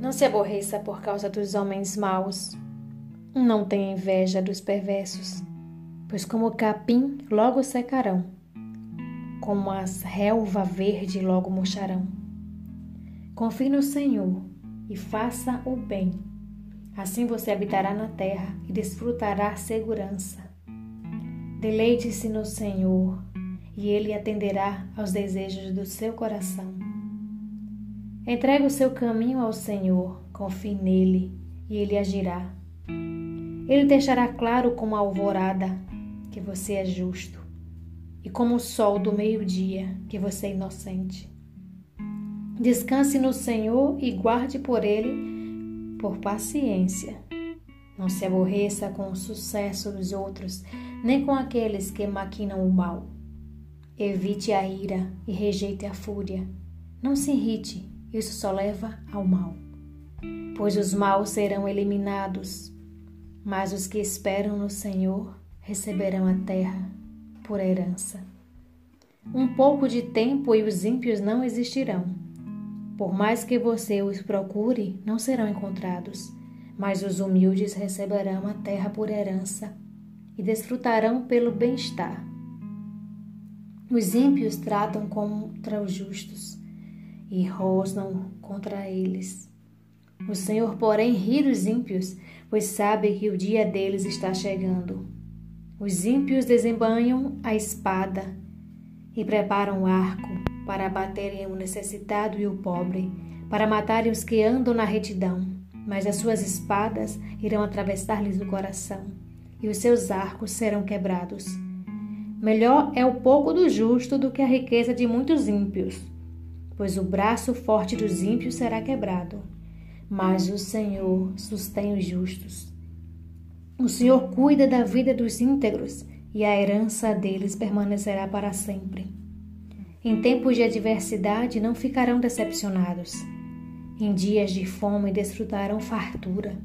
Não se aborreça por causa dos homens maus. Não tenha inveja dos perversos, pois como capim logo secarão, como as relva verde logo murcharão. Confie no Senhor e faça o bem. Assim você habitará na terra e desfrutará segurança. Deleite-se no Senhor e Ele atenderá aos desejos do seu coração. Entregue o seu caminho ao Senhor, confie nele e Ele agirá. Ele deixará claro como a alvorada que você é justo e como o sol do meio-dia que você é inocente. Descanse no Senhor e guarde por Ele por paciência. Não se aborreça com o sucesso dos outros, nem com aqueles que maquinam o mal. Evite a ira e rejeite a fúria. Não se irrite, isso só leva ao mal. Pois os maus serão eliminados, mas os que esperam no Senhor receberão a terra por herança. Um pouco de tempo e os ímpios não existirão. Por mais que você os procure, não serão encontrados, mas os humildes receberão a terra por herança e desfrutarão pelo bem-estar. Os ímpios tratam contra os justos e rosnam contra eles. O Senhor, porém, ri dos ímpios, pois sabe que o dia deles está chegando. Os ímpios desembanham a espada e preparam o arco para abaterem o necessitado e o pobre, para matarem os que andam na retidão. Mas as suas espadas irão atravessar-lhes o coração, e os seus arcos serão quebrados. Melhor é o pouco do justo do que a riqueza de muitos ímpios, pois o braço forte dos ímpios será quebrado, mas o Senhor sustém os justos. O Senhor cuida da vida dos íntegros e a herança deles permanecerá para sempre. Em tempos de adversidade não ficarão decepcionados. Em dias de fome desfrutarão fartura.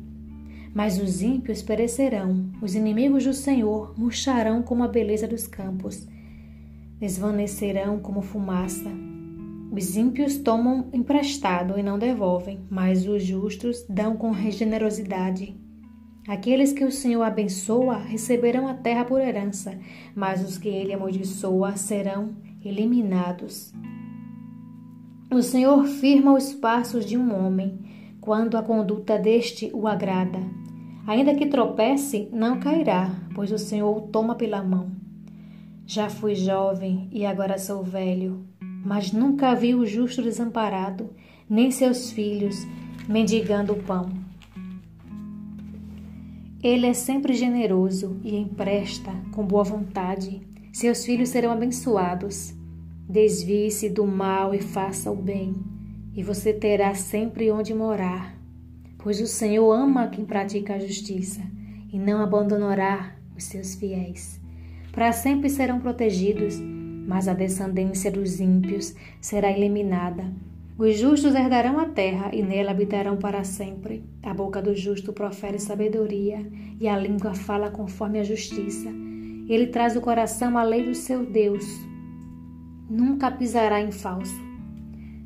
Mas os ímpios perecerão, os inimigos do Senhor murcharão como a beleza dos campos, desvanecerão como fumaça. Os ímpios tomam emprestado e não devolvem, mas os justos dão com generosidade. Aqueles que o Senhor abençoa receberão a terra por herança, mas os que ele amaldiçoa serão eliminados. O Senhor firma os passos de um homem quando a conduta deste o agrada. Ainda que tropece, não cairá, pois o Senhor o toma pela mão. Já fui jovem e agora sou velho, mas nunca vi o justo desamparado, nem seus filhos mendigando o pão. Ele é sempre generoso e empresta com boa vontade. Seus filhos serão abençoados. Desvie-se do mal e faça o bem, e você terá sempre onde morar pois o Senhor ama quem pratica a justiça e não abandonará os seus fiéis. Para sempre serão protegidos, mas a descendência dos ímpios será eliminada. Os justos herdarão a terra e nela habitarão para sempre. A boca do justo profere sabedoria e a língua fala conforme a justiça. Ele traz o coração à lei do seu Deus. Nunca pisará em falso.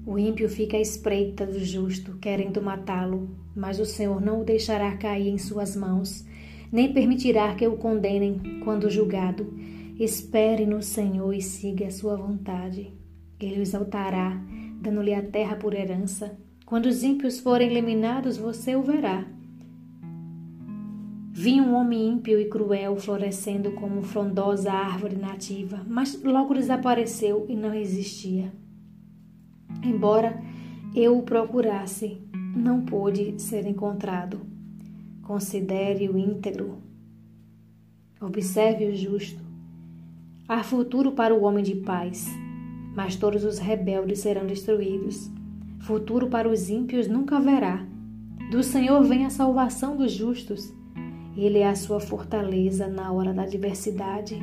O ímpio fica à espreita do justo, querendo matá-lo, mas o Senhor não o deixará cair em suas mãos, nem permitirá que o condenem quando julgado. Espere no Senhor e siga a sua vontade. Ele o exaltará, dando-lhe a terra por herança. Quando os ímpios forem eliminados, você o verá. Vi um homem ímpio e cruel florescendo como frondosa árvore nativa, mas logo desapareceu e não existia. Embora eu o procurasse, não pôde ser encontrado. Considere o íntegro. Observe o justo. Há futuro para o homem de paz, mas todos os rebeldes serão destruídos. Futuro para os ímpios nunca haverá. Do Senhor vem a salvação dos justos. Ele é a sua fortaleza na hora da adversidade.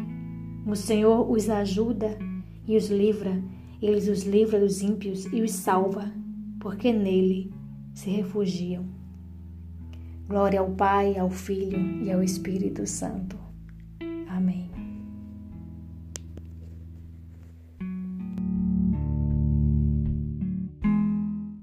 O Senhor os ajuda e os livra ele os livra dos ímpios e os salva, porque nele se refugiam. Glória ao Pai, ao Filho e ao Espírito Santo. Amém.